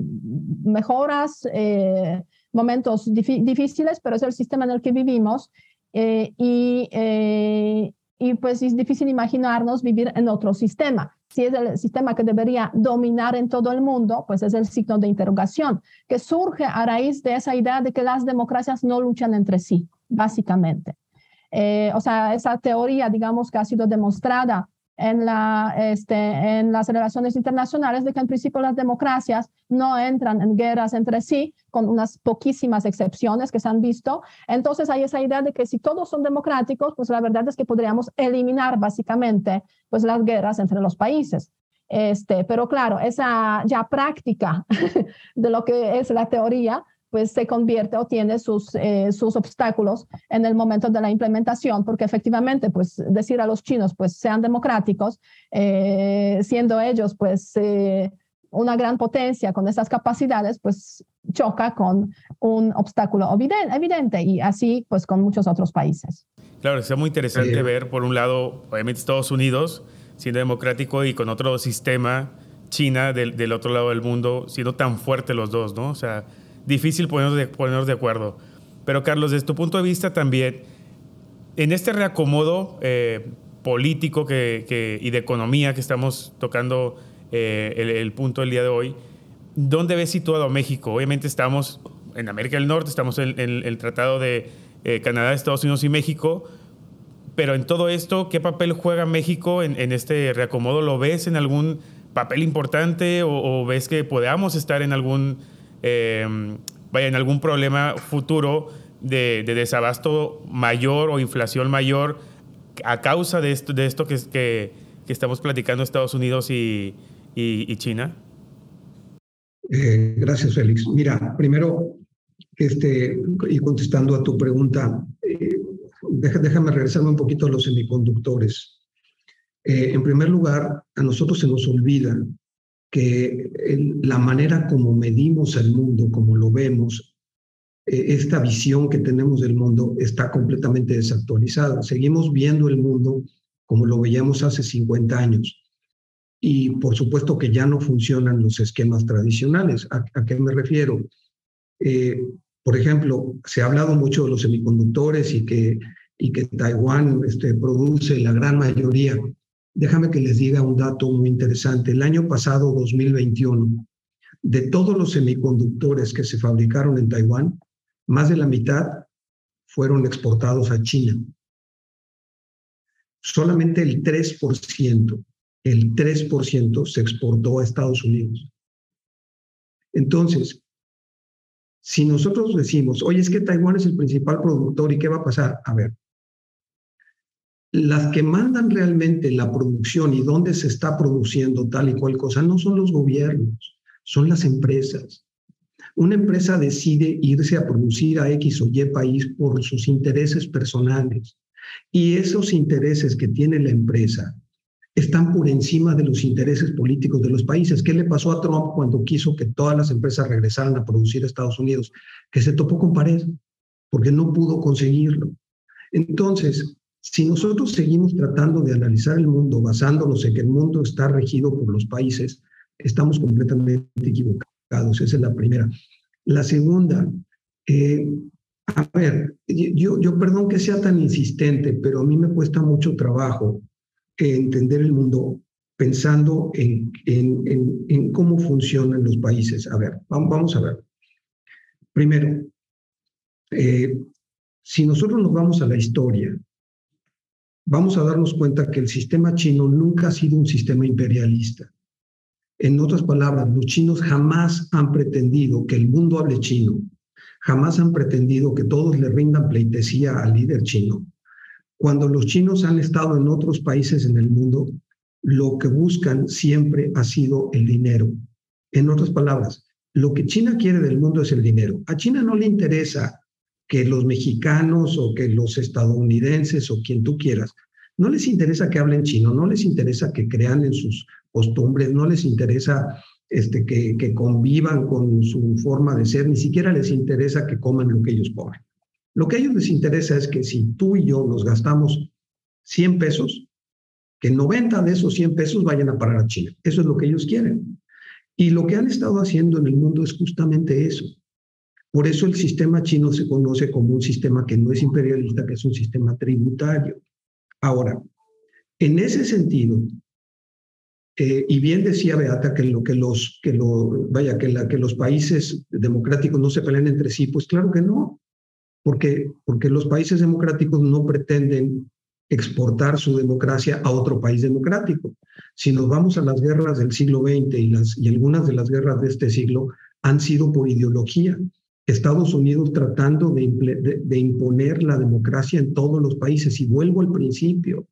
S2: mejoras, momentos difíciles, pero es el sistema en el que vivimos y, y pues es difícil imaginarnos vivir en otro sistema si es el sistema que debería dominar en todo el mundo, pues es el signo de interrogación, que surge a raíz de esa idea de que las democracias no luchan entre sí, básicamente. Eh, o sea, esa teoría, digamos, que ha sido demostrada en, la, este, en las relaciones internacionales de que en principio las democracias no entran en guerras entre sí, con unas poquísimas excepciones que se han visto. Entonces hay esa idea de que si todos son democráticos, pues la verdad es que podríamos eliminar básicamente pues las guerras entre los países. Este, pero claro, esa ya práctica de lo que es la teoría, pues se convierte o tiene sus, eh, sus obstáculos en el momento de la implementación, porque efectivamente, pues decir a los chinos, pues sean democráticos, eh, siendo ellos, pues eh, una gran potencia con esas capacidades, pues choca con un obstáculo evidente y así, pues con muchos otros países.
S1: Claro, es muy interesante ver, por un lado, obviamente Estados Unidos siendo democrático y con otro sistema, China del, del otro lado del mundo, siendo tan fuertes los dos, ¿no? O sea, difícil ponernos de, ponernos de acuerdo. Pero Carlos, desde tu punto de vista también, en este reacomodo eh, político que, y de economía que estamos tocando eh, el, punto del día de hoy, ¿dónde ves situado México? Obviamente estamos en América del Norte, estamos en, el tratado de eh, Canadá, Estados Unidos y México, pero en todo esto, ¿qué papel juega México en, este reacomodo? ¿Lo ves en algún papel importante o, o ves que podamos estar en algún eh, vaya, en algún problema futuro de, desabasto mayor o inflación mayor a causa de esto, de que, estamos platicando Estados Unidos y, China?
S3: Eh, gracias, Félix. Mira, primero, este, y contestando a tu pregunta, eh, déjame regresarme un poquito a los semiconductores. en primer lugar, a nosotros se nos olvida que la manera como medimos el mundo, como lo vemos, eh, esta visión que tenemos del mundo está completamente desactualizada. Seguimos viendo el mundo como lo veíamos hace 50 años. Y por supuesto que ya no funcionan los esquemas tradicionales. ¿A, qué me refiero? Eh, por ejemplo, se ha hablado mucho de los semiconductores y que, y que Taiwán este, produce la gran mayoría Déjame que les diga un dato muy interesante. El año pasado, 2021, de todos los semiconductores que se fabricaron en Taiwán, más de la mitad fueron exportados a China. Solamente el 3%, el 3% se exportó a Estados Unidos. Entonces, si nosotros decimos, oye, es que Taiwán es el principal productor y qué va a pasar, a ver, las que mandan realmente la producción y dónde se está produciendo tal y cual cosa no son los gobiernos, son las empresas. Una empresa decide irse a producir a X o Y país por sus intereses personales y esos intereses que tiene la empresa están por encima de los intereses políticos de los países. ¿Qué le pasó a Trump cuando quiso que todas las empresas regresaran a producir a Estados Unidos? Que se topó con pared porque no pudo conseguirlo. Entonces, si nosotros seguimos tratando de analizar el mundo basándonos en que el mundo está regido por los países, estamos completamente equivocados. Esa es la primera. La segunda, eh, a ver, yo, yo perdón que sea tan insistente, pero a mí me cuesta mucho trabajo entender el mundo pensando en, en, en, cómo funcionan los países. A ver, vamos, a ver. Primero, eh, si nosotros nos vamos a la historia, vamos a darnos cuenta que el sistema chino nunca ha sido un sistema imperialista. En otras palabras, los chinos jamás han pretendido que el mundo hable chino, jamás han pretendido que todos le rindan pleitesía al líder chino. Cuando los chinos han estado en otros países en el mundo, lo que buscan siempre ha sido el dinero. En otras palabras, lo que China quiere del mundo es el dinero. A China no le interesa que los mexicanos o que los estadounidenses o quien tú quieras, no les interesa que hablen chino, no les interesa que crean en sus costumbres, no les interesa este, que, que convivan con su forma de ser, ni siquiera les interesa que coman lo que ellos comen. Lo que a ellos les interesa es que si tú y yo nos gastamos 100 pesos, que 90 de esos 100 pesos vayan a parar a China. Eso es lo que ellos quieren. Y lo que han estado haciendo en el mundo es justamente eso. Por eso el sistema chino se conoce como un sistema que no es imperialista, que es un sistema tributario. Ahora, en ese sentido, eh, y bien decía Beata que lo que los países democráticos no se peleen entre sí, pues claro que no, porque los países democráticos no pretenden exportar su democracia a otro país democrático. Si nos vamos a las guerras del siglo XX y algunas de las guerras de este siglo han sido por ideología. Estados Unidos tratando de, de, imponer la democracia en todos los países. Y vuelvo al principio.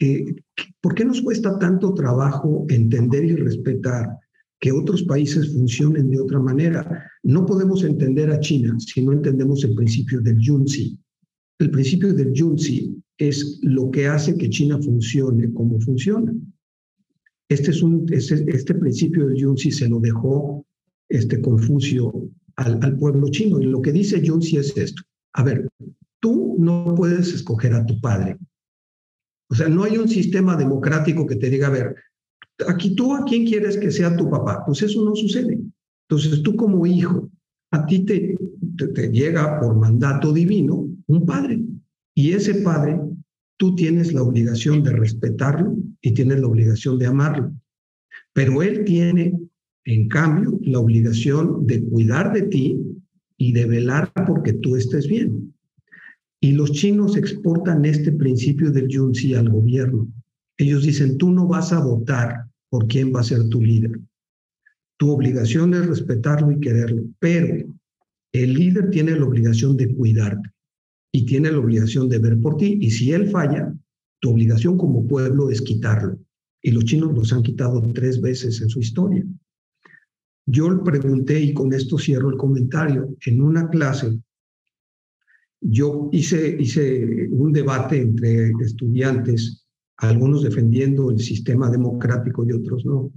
S3: Eh, ¿Por qué nos cuesta tanto trabajo entender y respetar que otros países funcionen de otra manera? No podemos entender a China si no entendemos el principio del Yunzi. El principio del Yunzi es lo que hace que China funcione como funciona. Este, es un, este, este principio del Yunzi se lo dejó este Confucio al, pueblo chino. Y lo que dice Yunzi es esto. A ver, tú no puedes escoger a tu padre. O sea, no hay un sistema democrático que te diga, a ver, aquí tú a quién quieres que sea tu papá. Pues eso no sucede. Entonces tú como hijo, a ti te, te llega por mandato divino un padre. Y ese padre, tú tienes la obligación de respetarlo y tienes la obligación de amarlo. Pero él tiene, en cambio, la obligación de cuidar de ti y de velar porque tú estés bien. Y los chinos exportan este principio del Yunzi al gobierno. Ellos dicen, tú no vas a votar por quién va a ser tu líder. Tu obligación es respetarlo y quererlo, pero el líder tiene la obligación de cuidarte y tiene la obligación de ver por ti. Y si él falla, tu obligación como pueblo es quitarlo. Y los chinos los han quitado tres veces en su historia. Yo pregunté, y con esto cierro el comentario, en una clase, yo hice, hice un debate entre estudiantes, algunos defendiendo el sistema democrático y otros no.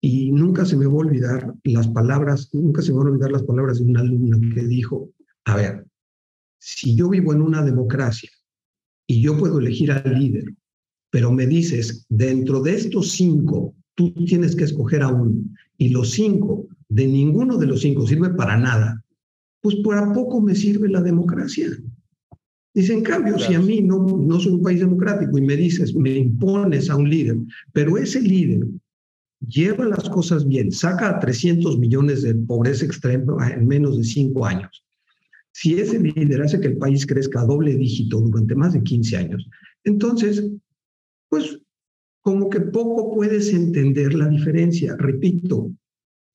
S3: Y nunca se me va a olvidar las palabras, nunca se me van a olvidar las palabras de una alumna que dijo, a ver, si yo vivo en una democracia y yo puedo elegir al líder, pero me dices, dentro de estos cinco, tú tienes que escoger a uno, y los cinco, de ninguno de los cinco sirve para nada, pues por a poco me sirve la democracia. Dice, en cambio, si a mí no, no soy un país democrático y me dices, me impones a un líder, pero ese líder lleva las cosas bien, saca a 300 millones de pobreza extrema en menos de cinco años, si ese líder hace que el país crezca a doble dígito durante más de 15 años, entonces, pues como que poco puedes entender la diferencia. Repito,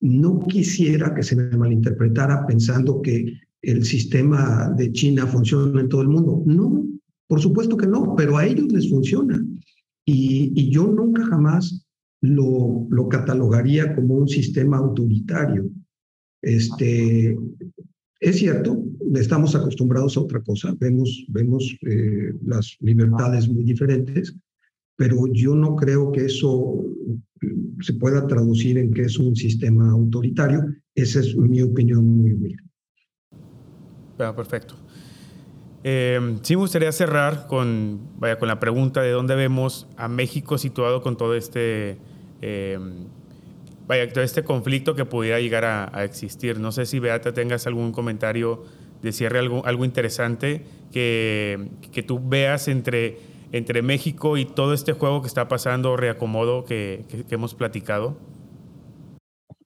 S3: no quisiera que se me malinterpretara pensando que el sistema de China funciona en todo el mundo. No, por supuesto que no, pero a ellos les funciona. Y, yo nunca jamás lo, lo catalogaría como un sistema autoritario. Este, es cierto, estamos acostumbrados a otra cosa, vemos, vemos eh, las libertades muy diferentes, pero yo no creo que eso se pueda traducir en que es un sistema autoritario. Esa es mi opinión muy humilde.
S1: perfecto. Eh, sí me gustaría cerrar con, vaya, con la pregunta de dónde vemos a México situado con todo este eh, vaya, todo este conflicto que pudiera llegar a, existir. No sé si Beata tengas algún comentario de cierre, algo, algo interesante que, que tú veas entre, entre México y todo este juego que está pasando, reacomodo que, que hemos platicado.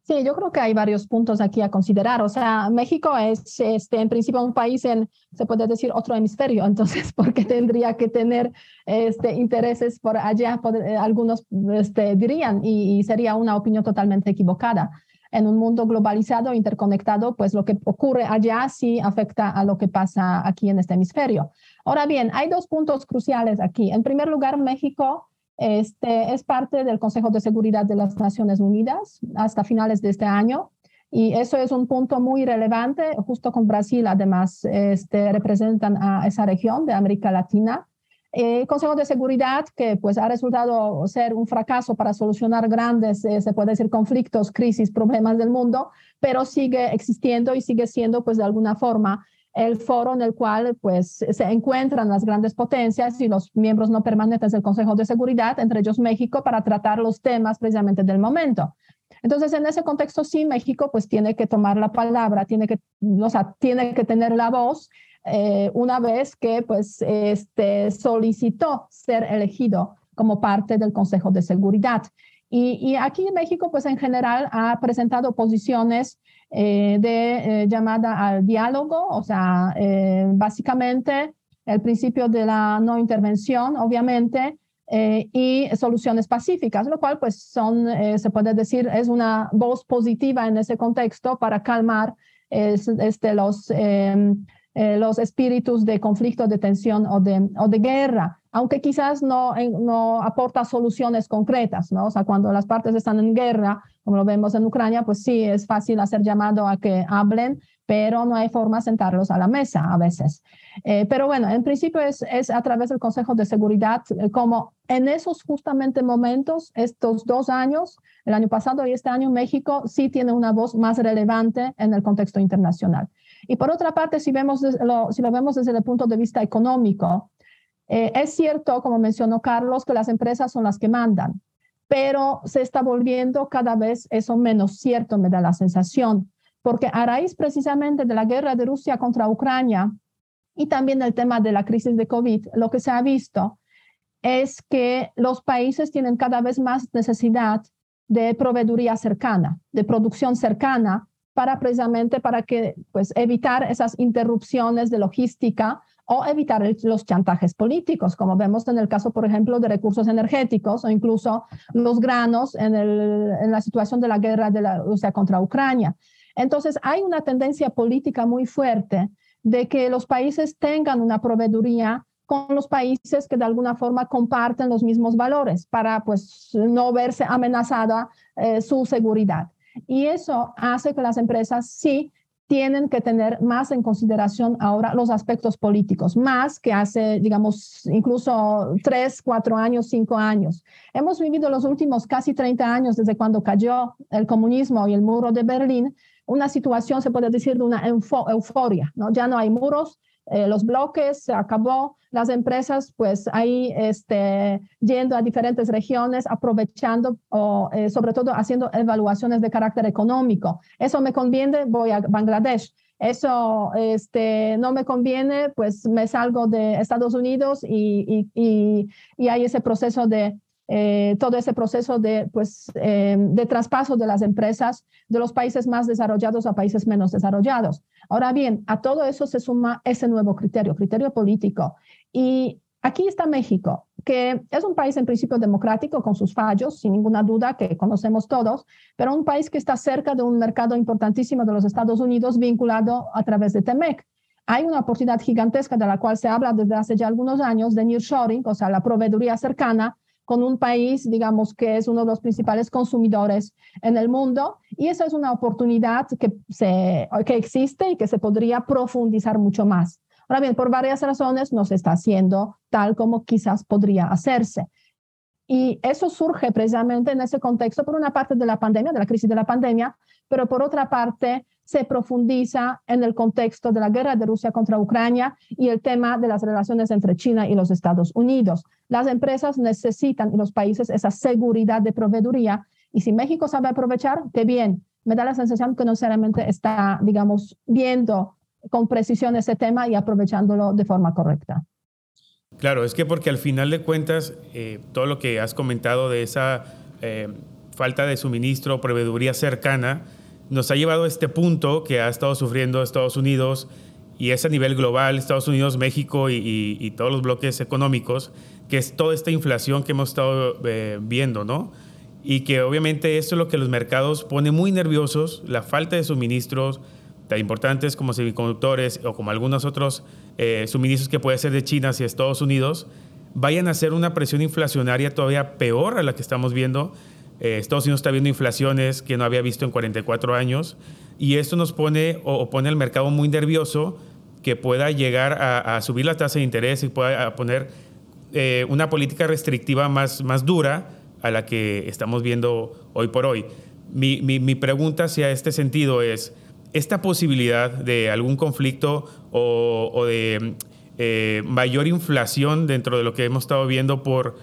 S2: Sí, yo creo que hay varios puntos aquí a considerar. O sea, México es este, en principio un país en, se puede decir, otro hemisferio. Entonces, ¿por qué tendría que tener este, intereses por allá? Eh, algunos este, dirían, y, sería una opinión totalmente equivocada. En un mundo globalizado, interconectado, pues lo que ocurre allá sí afecta a lo que pasa aquí en este hemisferio. Ahora bien, hay dos puntos cruciales aquí. En primer lugar, México este, es parte del Consejo de Seguridad de las Naciones Unidas hasta finales de este año. Y eso es un punto muy relevante, justo con Brasil además este, representan a esa región de América Latina. El Consejo de Seguridad, que pues ha resultado ser un fracaso para solucionar grandes, se puede decir, conflictos, crisis, problemas del mundo, pero sigue existiendo y sigue siendo pues de alguna forma el foro en el cual pues se encuentran las grandes potencias y los miembros no permanentes del Consejo de Seguridad, entre ellos México, para tratar los temas precisamente del momento. Entonces, en ese contexto, sí, México pues tiene que tomar la palabra, tiene que, o sea, tiene que tener la voz eh, una vez que pues este, solicitó ser elegido como parte del Consejo de Seguridad. Y, aquí México, pues en general, ha presentado posiciones de eh, llamada al diálogo, o sea, eh, básicamente el principio de la no intervención, obviamente, y soluciones pacíficas, lo cual pues son, se puede decir, es una voz positiva en ese contexto para calmar este, los, los espíritus de conflicto, de tensión o de, o de guerra aunque quizás no, no aporta soluciones concretas, ¿no? O sea, cuando las partes están en guerra, como lo vemos en Ucrania, pues sí, es fácil hacer llamado a que hablen, pero no hay forma de sentarlos a la mesa a veces. Eh, pero bueno, en principio es, es, a través del Consejo de Seguridad, eh, como en esos justamente momentos, estos dos años, el año pasado y este año, México sí tiene una voz más relevante en el contexto internacional. Y por otra parte, si, vemos lo, si lo vemos desde el punto de vista económico, eh, es cierto, como mencionó Carlos, que las empresas son las que mandan, pero se está volviendo cada vez eso menos cierto, me da la sensación, porque a raíz precisamente de la guerra de Rusia contra Ucrania y también el tema de la crisis de COVID, lo que se ha visto es que los países tienen cada vez más necesidad de proveeduría cercana, de producción cercana, para precisamente para que pues evitar esas interrupciones de logística o evitar los chantajes políticos, como vemos en el caso, por ejemplo, de recursos energéticos o incluso los granos en, en la situación de la guerra de la Rusia contra Ucrania. Entonces, hay una tendencia política muy fuerte de que los países tengan una proveeduría con los países que de alguna forma comparten los mismos valores para pues no verse amenazada eh, su seguridad. Y eso hace que las empresas sí tienen que tener más en consideración ahora los aspectos políticos, más que hace, digamos, incluso tres, cuatro años, cinco años. Hemos vivido los últimos casi 30 años desde cuando cayó el comunismo y el muro de Berlín, una situación, se puede decir, de una euforia, ¿no? Ya no hay muros, eh, los bloques, se acabó, las empresas pues ahí este, yendo a diferentes regiones, aprovechando o eh, sobre todo haciendo evaluaciones de carácter económico. Eso me conviene, voy a Bangladesh. Eso este, no me conviene, pues me salgo de Estados Unidos y, y, y hay ese proceso de eh, todo ese proceso de, pues, eh, de traspaso de las empresas de los países más desarrollados a países menos desarrollados. Ahora bien, a todo eso se suma ese nuevo criterio, criterio político. Y aquí está México, que es un país en principio democrático con sus fallos, sin ninguna duda, que conocemos todos, pero un país que está cerca de un mercado importantísimo de los Estados Unidos vinculado a través de TEMEC. Hay una oportunidad gigantesca de la cual se habla desde hace ya algunos años de nearshoring, o sea, la proveeduría cercana con un país, digamos, que es uno de los principales consumidores en el mundo. Y esa es una oportunidad que, se, que existe y que se podría profundizar mucho más. Ahora bien, por varias razones no se está haciendo tal como quizás podría hacerse. Y eso surge precisamente en ese contexto, por una parte de la pandemia, de la crisis de la pandemia, pero por otra parte se profundiza en el contexto de la guerra de Rusia contra Ucrania y el tema de las relaciones entre China y los Estados Unidos. Las empresas necesitan y los países esa seguridad de proveeduría y si México sabe aprovechar, qué bien. Me da la sensación que no necesariamente está, digamos, viendo con precisión ese tema y aprovechándolo de forma correcta.
S1: Claro, es que porque al final de cuentas, eh, todo lo que has comentado de esa eh, falta de suministro, proveeduría cercana, nos ha llevado a este punto que ha estado sufriendo Estados Unidos y es a nivel global, Estados Unidos, México y, todos los bloques económicos, que es toda esta inflación que hemos estado eh, viendo, ¿no? Y que obviamente esto es lo que los mercados pone muy nerviosos, la falta de suministros tan importantes como semiconductores o como algunos otros eh, suministros que puede ser de China hacia Estados Unidos, vayan a hacer una presión inflacionaria todavía peor a la que estamos viendo eh, Estados Unidos está viendo inflaciones que no había visto en 44 años y esto nos pone o, pone al mercado muy nervioso que pueda llegar a, subir la tasa de interés y pueda poner eh, una política restrictiva más, más dura a la que estamos viendo hoy por hoy. Mi, mi, pregunta hacia este sentido es, ¿esta posibilidad de algún conflicto o, de eh, mayor inflación dentro de lo que hemos estado viendo por,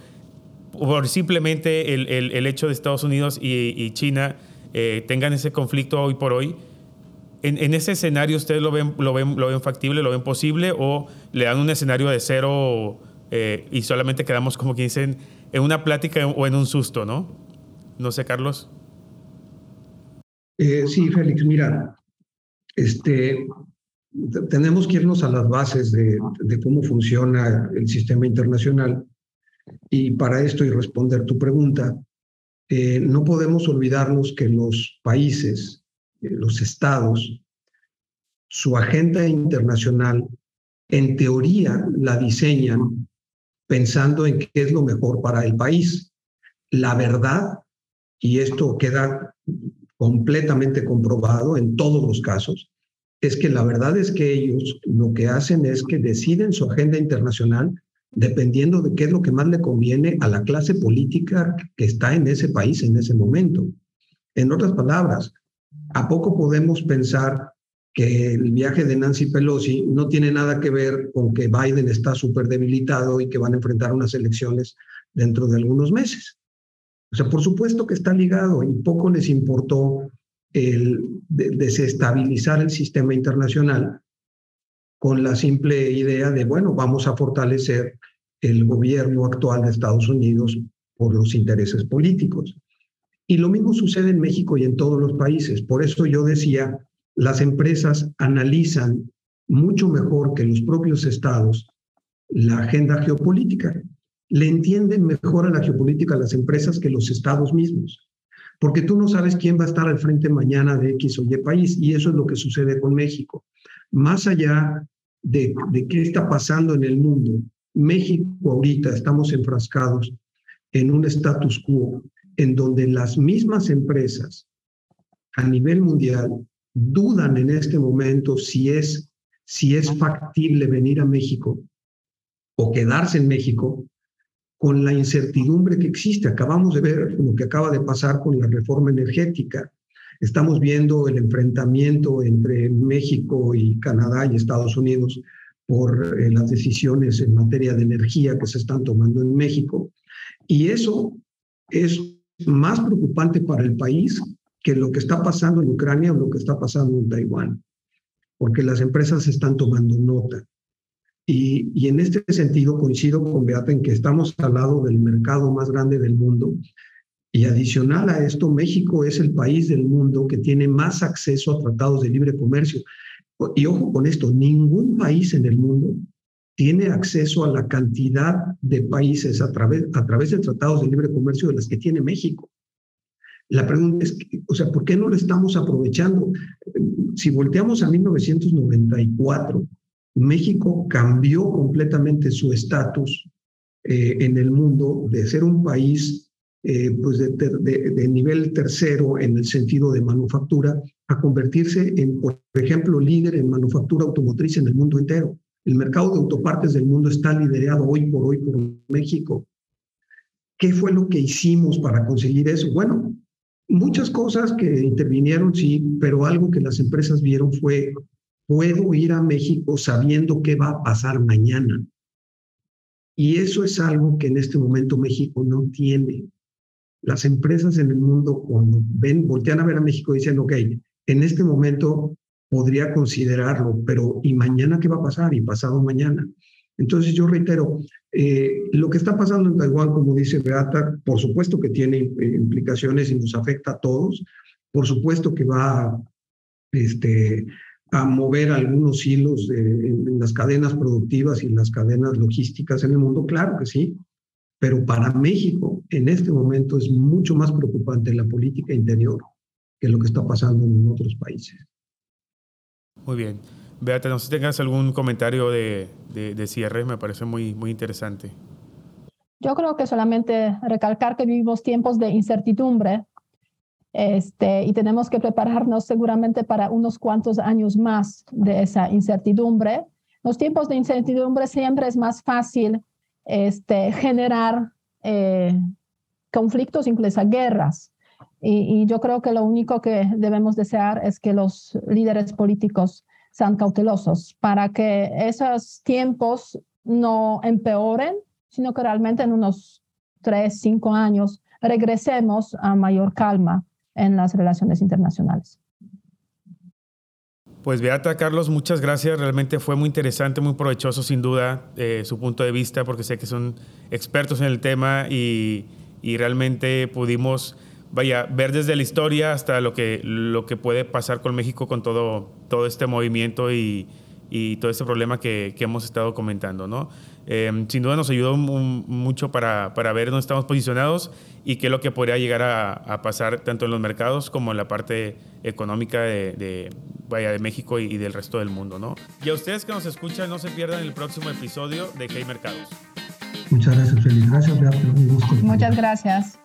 S1: por simplemente el, el, hecho de Estados Unidos y, China eh, tengan ese conflicto hoy por hoy? En, ese escenario, ¿ustedes lo ven, lo, ven, lo ven factible, lo ven posible o le dan un escenario de cero eh, y solamente quedamos, como que dicen, en una plática o en un susto, ¿no? No sé, Carlos.
S3: Sí, Félix, mira, este, tenemos que irnos a las bases de, cómo funciona el sistema internacional y para esto y responder tu pregunta, eh, no podemos olvidarnos que los países, los estados, su agenda internacional, en teoría la diseñan pensando en qué es lo mejor para el país. La verdad, y esto queda completamente comprobado en todos los casos, es que la verdad es que ellos lo que hacen es que deciden su agenda internacional dependiendo de qué es lo que más le conviene a la clase política que está en ese país en ese momento. En otras palabras, ¿a poco podemos pensar que el viaje de Nancy Pelosi no tiene nada que ver con que Biden está súper debilitado y que van a enfrentar unas elecciones dentro de algunos meses. O sea, por supuesto que está ligado y poco les importó el desestabilizar el sistema internacional con la simple idea de, bueno, vamos a fortalecer el gobierno actual de Estados Unidos por los intereses políticos. Y lo mismo sucede en México y en todos los países. Por eso yo decía las empresas analizan mucho mejor que los propios estados la agenda geopolítica. Le entienden mejor a la geopolítica las empresas que los estados mismos, porque tú no sabes quién va a estar al frente mañana de X o Y país, y eso es lo que sucede con México. Más allá de, de qué está pasando en el mundo, México ahorita estamos enfrascados en un status quo en donde las mismas empresas a nivel mundial dudan en este momento si es, si es factible venir a México o quedarse en México con la incertidumbre que existe. Acabamos de ver lo que acaba de pasar con la reforma energética. Estamos viendo el enfrentamiento entre México y Canadá y Estados Unidos por eh, las decisiones en materia de energía que se están tomando en México. Y eso es más preocupante para el país que lo que está pasando en Ucrania o lo que está pasando en Taiwán, porque las empresas están tomando nota. Y, en este sentido coincido con Beata en que estamos al lado del mercado más grande del mundo. Y adicional a esto, México es el país del mundo que tiene más acceso a tratados de libre comercio. Y ojo con esto, ningún país en el mundo tiene acceso a la cantidad de países a través, a través de tratados de libre comercio de las que tiene México. La pregunta es, o sea, ¿por qué no lo estamos aprovechando? Si volteamos a 1994, México cambió completamente su estatus eh, en el mundo de ser un país eh, pues de, de, nivel tercero en el sentido de manufactura a convertirse en, por ejemplo, líder en manufactura automotriz en el mundo entero. El mercado de autopartes del mundo está liderado hoy por hoy por México. ¿Qué fue lo que hicimos para conseguir eso? Bueno, Muchas cosas que intervinieron, sí, pero algo que las empresas vieron fue, puedo ir a México sabiendo qué va a pasar mañana. Y eso es algo que en este momento México no tiene. Las empresas en el mundo cuando ven, voltean a ver a México y dicen, ok, en este momento podría considerarlo, pero ¿y mañana qué va a pasar? ¿Y pasado mañana? Entonces yo reitero, eh, lo que está pasando en Taiwán, como dice Beata, por supuesto que tiene eh, implicaciones y nos afecta a todos, por supuesto que va este, a mover algunos hilos en, las cadenas productivas y en las cadenas logísticas en el mundo, claro que sí, pero para México en este momento es mucho más preocupante la política interior que lo que está pasando en otros países.
S1: Muy bien. Beata, no sé si tengas algún comentario de, de, cierre, me parece muy, muy interesante.
S2: Yo creo que solamente recalcar que vivimos tiempos de incertidumbre este, y tenemos que prepararnos seguramente para unos cuantos años más de esa incertidumbre. Los tiempos de incertidumbre siempre es más fácil este, generar eh, conflictos, incluso guerras. Y, y, yo creo que lo único que debemos desear es que los líderes políticos sean cautelosos para que esos tiempos no empeoren, sino que realmente en unos tres, cinco años regresemos a mayor calma en las relaciones internacionales.
S1: Pues Beata, Carlos, muchas gracias. Realmente fue muy interesante, muy provechoso sin duda eh, su punto de vista, porque sé que son expertos en el tema y, y, realmente pudimos, vaya, ver desde la historia hasta lo que, lo que puede pasar con México con todo, todo este movimiento y, y todo este problema que, que hemos estado comentando, ¿no? Eh, sin duda nos ayudó mucho para, para, ver dónde estamos posicionados y qué es lo que podría llegar a, a pasar tanto en los mercados como en la parte económica de, de vaya, de México y, y, del resto del mundo. ¿no? Y a ustedes que nos escuchan, no se pierdan el próximo episodio de Hey Mercados.
S3: Muchas gracias, Feliz. Gracias. Un gusto.
S2: Muchas gracias.